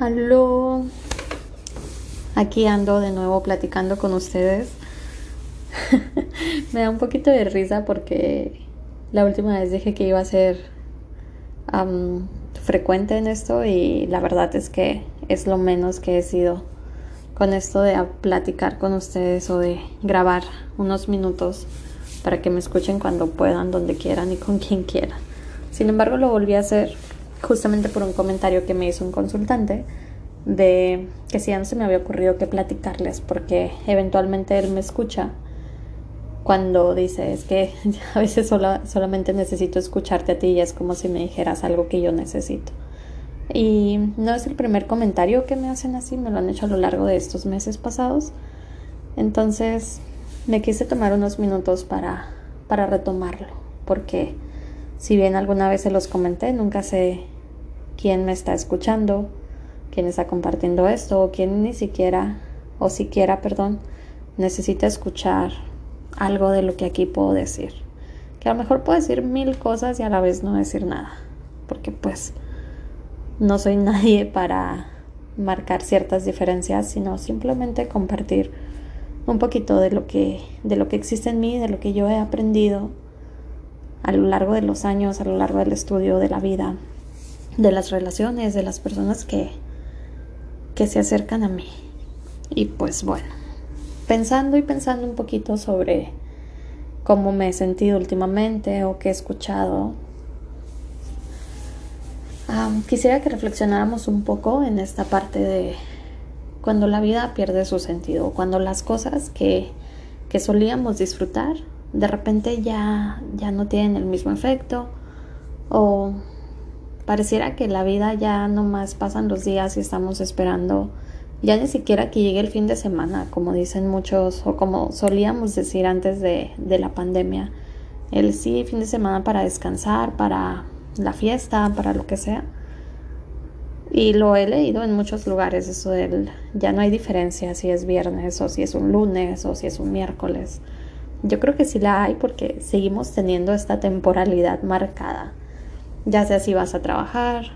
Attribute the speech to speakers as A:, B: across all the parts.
A: Aló. Aquí ando de nuevo platicando con ustedes. Me da un poquito de risa porque la última vez dije que iba a ser frecuente en esto y la verdad es que es lo menos que he sido con esto de platicar con ustedes o de grabar unos minutos para que me escuchen cuando puedan, donde quieran y con quien quieran. Sin embargo, lo volví a hacer justamente por un comentario que me hizo un consultante de que si ya no se me había ocurrido que platicarles porque eventualmente él me escucha cuando dice es que a veces solamente necesito escucharte a ti y es como si me dijeras algo que yo necesito. Y no es el primer comentario que me hacen así, me lo han hecho a lo largo de estos meses pasados. Entonces me quise tomar unos minutos para, para retomarlo, porque si bien alguna vez se los comenté, nunca sé quién me está escuchando, quién está compartiendo esto o quién ni siquiera, o siquiera, perdón, necesita escuchar algo de lo que aquí puedo decir. Que a lo mejor puedo decir mil cosas y a la vez no decir nada, porque pues no soy nadie para marcar ciertas diferencias, sino simplemente compartir un poquito de lo que de lo que existe en mí, de lo que yo he aprendido a lo largo de los años, a lo largo del estudio de la vida, de las relaciones, de las personas que, que se acercan a mí. Y pues bueno, pensando y pensando un poquito sobre cómo me he sentido últimamente o qué he escuchado, quisiera que reflexionáramos un poco en esta parte de cuando la vida pierde su sentido, cuando las cosas que, que solíamos disfrutar de repente ya, ya no tienen el mismo efecto o pareciera que la vida ya no más pasan los días y estamos esperando ya ni siquiera que llegue el fin de semana, como dicen muchos o como solíamos decir antes de, de la pandemia. El sí, fin de semana para descansar, para la fiesta, para lo que sea. Y lo he leído en muchos lugares, eso del ya no hay diferencia si es viernes o si es un lunes o si es un miércoles. Yo creo que sí la hay porque seguimos teniendo esta temporalidad marcada ya sea si vas a trabajar,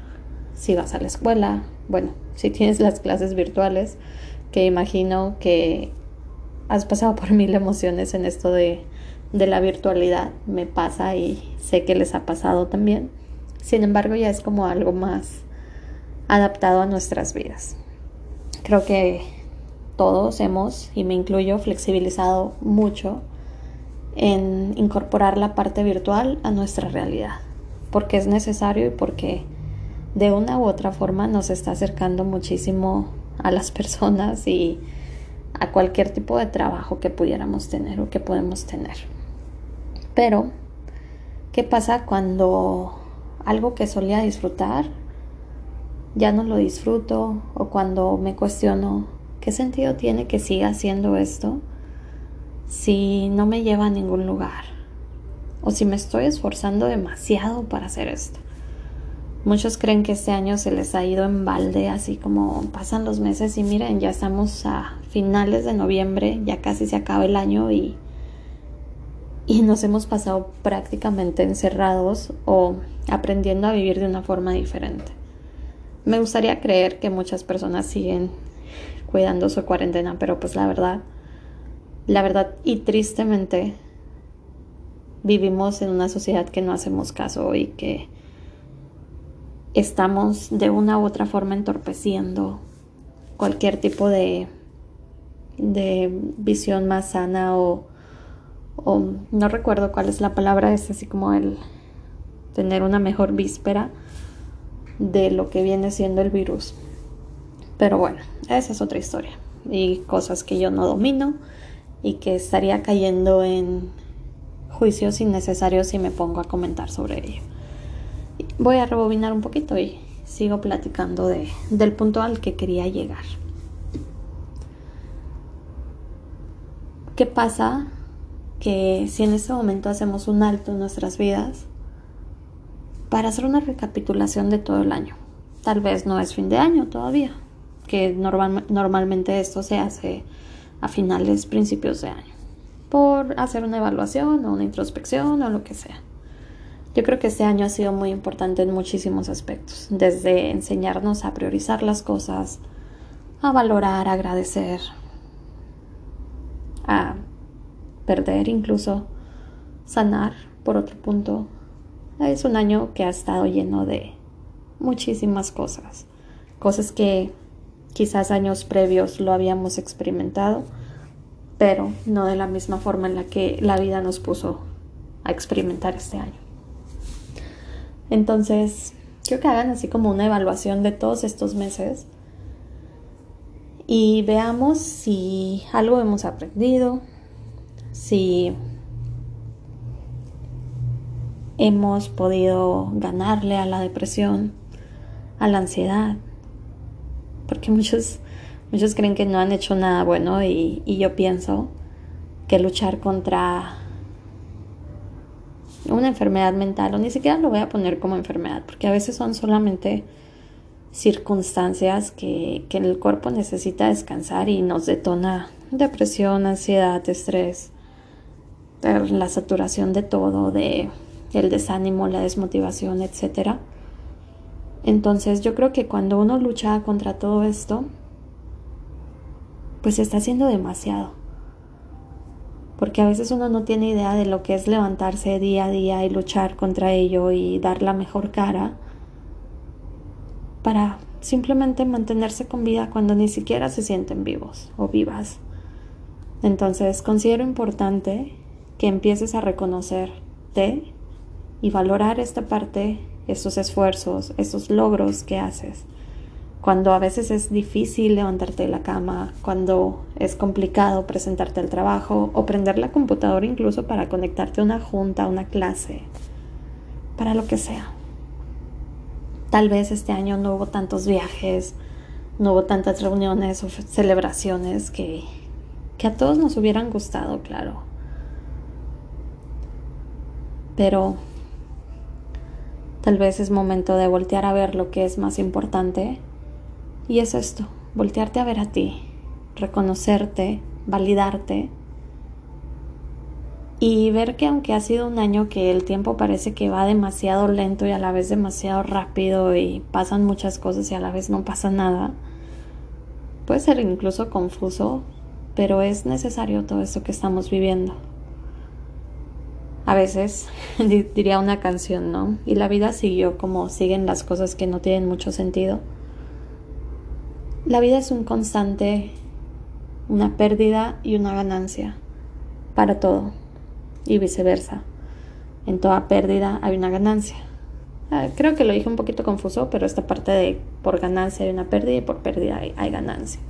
A: si vas a la escuela, bueno, si tienes las clases virtuales, que imagino que has pasado por mil emociones en esto de, de la virtualidad, me pasa y sé que les ha pasado también. Sin embargo, ya es como algo más adaptado a nuestras vidas. Creo que todos hemos, y me incluyo, flexibilizado mucho en incorporar la parte virtual a nuestra realidad porque es necesario y porque de una u otra forma nos está acercando muchísimo a las personas y a cualquier tipo de trabajo que pudiéramos tener o que podemos tener. Pero, ¿qué pasa cuando algo que solía disfrutar ya no lo disfruto o cuando me cuestiono qué sentido tiene que siga haciendo esto si no me lleva a ningún lugar? O si me estoy esforzando demasiado para hacer esto. Muchos creen que este año se les ha ido en balde, así como pasan los meses y miren, ya estamos a finales de noviembre, ya casi se acaba el año y, y nos hemos pasado prácticamente encerrados o aprendiendo a vivir de una forma diferente. Me gustaría creer que muchas personas siguen cuidando su cuarentena, pero pues la verdad, la verdad y tristemente vivimos en una sociedad que no hacemos caso y que estamos de una u otra forma entorpeciendo cualquier tipo de, de visión más sana o, o no recuerdo cuál es la palabra, es así como el tener una mejor víspera de lo que viene siendo el virus. Pero bueno, esa es otra historia y cosas que yo no domino y que estaría cayendo en juicios innecesarios si me pongo a comentar sobre ello. Voy a rebobinar un poquito y sigo platicando de, del punto al que quería llegar. ¿Qué pasa? Que si en este momento hacemos un alto en nuestras vidas para hacer una recapitulación de todo el año. Tal vez no es fin de año todavía, que normalmente esto se hace a finales, principios de año por hacer una evaluación o una introspección o lo que sea. Yo creo que este año ha sido muy importante en muchísimos aspectos, desde enseñarnos a priorizar las cosas, a valorar, a agradecer, a perder incluso, sanar por otro punto. Es un año que ha estado lleno de muchísimas cosas, cosas que quizás años previos lo habíamos experimentado, pero no de la misma forma en la que la vida nos puso a experimentar este año. Entonces, quiero que hagan así como una evaluación de todos estos meses y veamos si algo hemos aprendido, si hemos podido ganarle a la depresión, a la ansiedad, porque muchos, muchos creen que no han hecho nada bueno y, yo pienso que luchar contra una enfermedad mental, o ni siquiera lo voy a poner como enfermedad, porque a veces son solamente circunstancias que, que el cuerpo necesita descansar y nos detona depresión, ansiedad, estrés, la saturación de todo, de el desánimo, la desmotivación, etc. Entonces yo creo que cuando uno lucha contra todo esto, pues está haciendo demasiado. Porque a veces uno no tiene idea de lo que es levantarse día a día y luchar contra ello y dar la mejor cara para simplemente mantenerse con vida cuando ni siquiera se sienten vivos o vivas. Entonces considero importante que empieces a reconocerte y valorar esta parte, esos esfuerzos, esos logros que haces. Cuando a veces es difícil levantarte de la cama, cuando es complicado presentarte al trabajo o prender la computadora incluso para conectarte a una junta, a una clase, para lo que sea. Tal vez este año no hubo tantos viajes, no hubo tantas reuniones o celebraciones que, que a todos nos hubieran gustado, claro. Pero tal vez es momento de voltear a ver lo que es más importante. Y es esto, voltearte a ver a ti, reconocerte, validarte y ver que aunque ha sido un año que el tiempo parece que va demasiado lento y a la vez demasiado rápido y pasan muchas cosas y a la vez no pasa nada, puede ser incluso confuso, pero es necesario todo esto que estamos viviendo a veces diría una canción, ¿no? Y la vida siguió como siguen las cosas que no tienen mucho sentido. La vida es un constante, una pérdida y una ganancia para todo y viceversa. En toda pérdida hay una ganancia. Ah, creo que lo dije un poquito confuso, pero esta parte de por ganancia hay una pérdida y por pérdida hay, hay ganancia.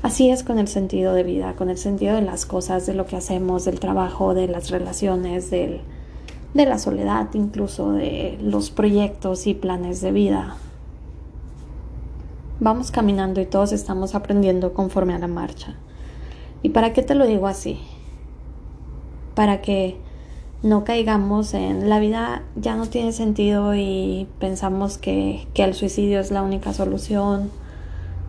A: Así es con el sentido de vida, con el sentido de las cosas, de lo que hacemos, del trabajo, de las relaciones, del, de la soledad, incluso de los proyectos y planes de vida. Vamos caminando y todos estamos aprendiendo conforme a la marcha. ¿Y para qué te lo digo así? Para que no caigamos en la vida ya no tiene sentido y pensamos que, que el suicidio es la única solución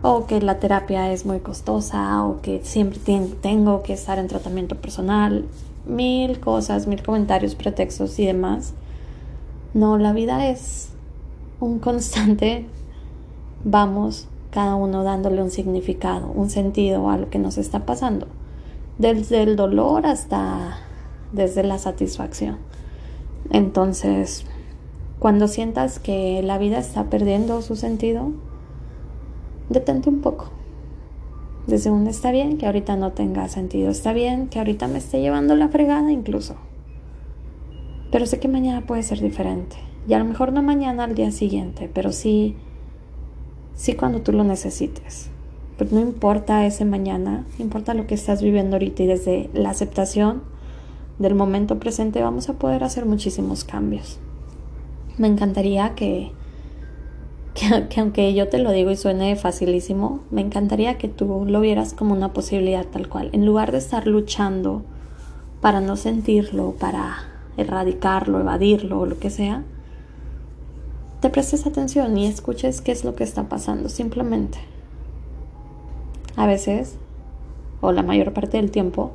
A: o que la terapia es muy costosa o que siempre tengo que estar en tratamiento personal, mil cosas, mil comentarios, pretextos y demás. No, la vida es un constante, vamos cada uno dándole un significado, un sentido a lo que nos está pasando, desde el dolor hasta desde la satisfacción. Entonces, cuando sientas que la vida está perdiendo su sentido, detente un poco. Desde un está bien que ahorita no tenga sentido, está bien que ahorita me esté llevando la fregada incluso. Pero sé que mañana puede ser diferente. Y a lo mejor no mañana al día siguiente, pero sí, sí cuando tú lo necesites. Pero no importa ese mañana, importa lo que estás viviendo ahorita y desde la aceptación del momento presente vamos a poder hacer muchísimos cambios. Me encantaría que que, aunque yo te lo digo y suene facilísimo, me encantaría que tú lo vieras como una posibilidad tal cual. En lugar de estar luchando para no sentirlo, para erradicarlo, evadirlo o lo que sea, te prestes atención y escuches qué es lo que está pasando, simplemente. A veces, o la mayor parte del tiempo,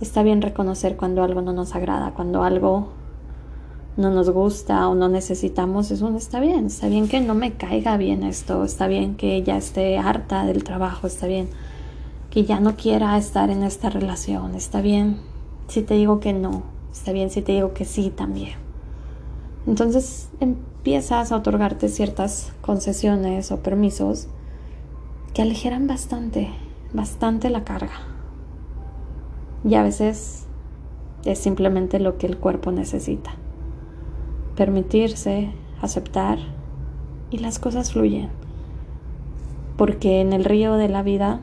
A: está bien reconocer cuando algo no nos agrada, cuando algo no nos gusta o no necesitamos, eso no está bien. Está bien que no me caiga bien esto, está bien que ya esté harta del trabajo, está bien que ya no quiera estar en esta relación, está bien si te digo que no, está bien si te digo que sí también. Entonces empiezas a otorgarte ciertas concesiones o permisos que aligeran bastante, bastante la carga. Y a veces es simplemente lo que el cuerpo necesita permitirse, aceptar y las cosas fluyen. Porque en el río de la vida,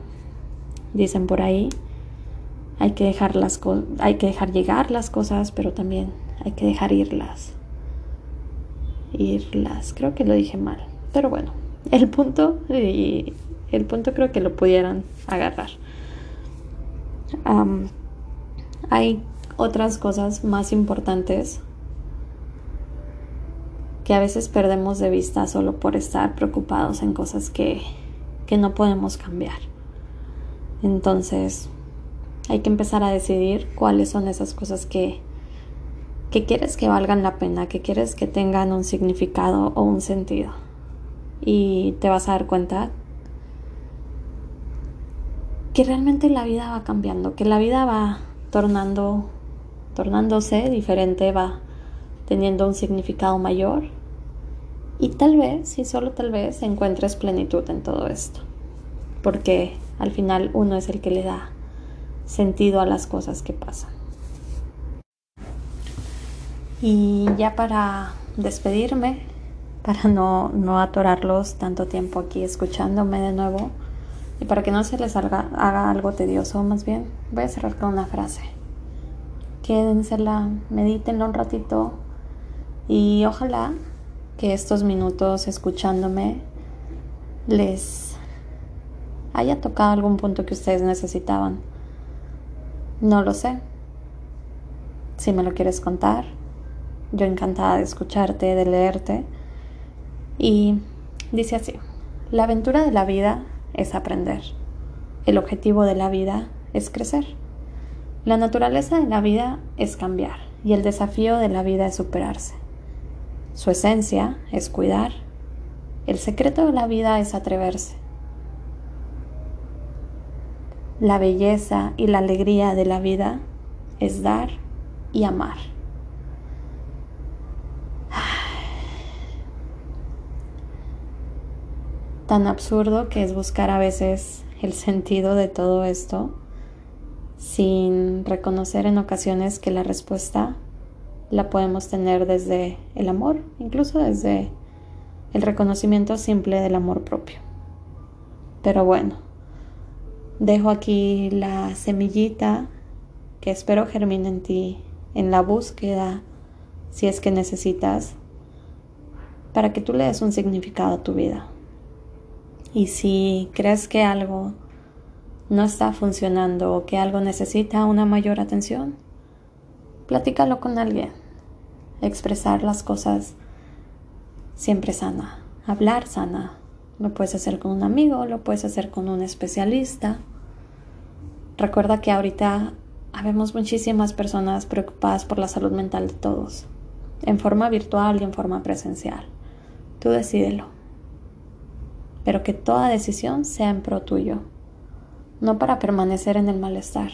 A: dicen por ahí, hay que dejar las hay que dejar llegar las cosas, pero también hay que dejar irlas. Irlas, creo que lo dije mal, pero bueno, el punto y el punto creo que lo pudieran agarrar. hay otras cosas más importantes que a veces perdemos de vista solo por estar preocupados en cosas que, que no podemos cambiar. Entonces, hay que empezar a decidir cuáles son esas cosas que, que quieres que valgan la pena, que quieres que tengan un significado o un sentido. Y te vas a dar cuenta que realmente la vida va cambiando, que la vida va tornando, tornándose diferente, va teniendo un significado mayor y tal vez, y solo tal vez, encuentres plenitud en todo esto. Porque al final uno es el que le da sentido a las cosas que pasan. Y ya para despedirme, para no, no atorarlos tanto tiempo aquí escuchándome de nuevo, y para que no se les haga, haga algo tedioso, más bien, voy a cerrar con una frase. Quédensela, medítenla un ratito y ojalá que estos minutos escuchándome les haya tocado algún punto que ustedes necesitaban. No lo sé. Si me lo quieres contar, yo encantada de escucharte, de leerte. Y dice así, la aventura de la vida es aprender. El objetivo de la vida es crecer. La naturaleza de la vida es cambiar y el desafío de la vida es superarse. Su esencia es cuidar. El secreto de la vida es atreverse. La belleza y la alegría de la vida es dar y amar. Tan absurdo que es buscar a veces el sentido de todo esto sin reconocer en ocasiones que la respuesta la podemos tener desde el amor, incluso desde el reconocimiento simple del amor propio. Pero bueno, dejo aquí la semillita que espero germine en ti, en la búsqueda, si es que necesitas, para que tú le des un significado a tu vida. Y si crees que algo no está funcionando o que algo necesita una mayor atención, platícalo con alguien. Expresar las cosas siempre sana. Hablar sana. Lo puedes hacer con un amigo, lo puedes hacer con un especialista. Recuerda que ahorita habemos muchísimas personas preocupadas por la salud mental de todos, en forma virtual y en forma presencial. Tú decídelo. Pero que toda decisión sea en pro tuyo, no para permanecer en el malestar,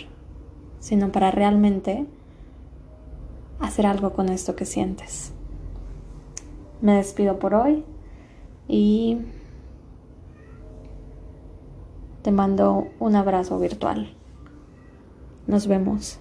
A: sino para realmente hacer algo con esto que sientes. Me despido por hoy y te mando un abrazo virtual. Nos vemos.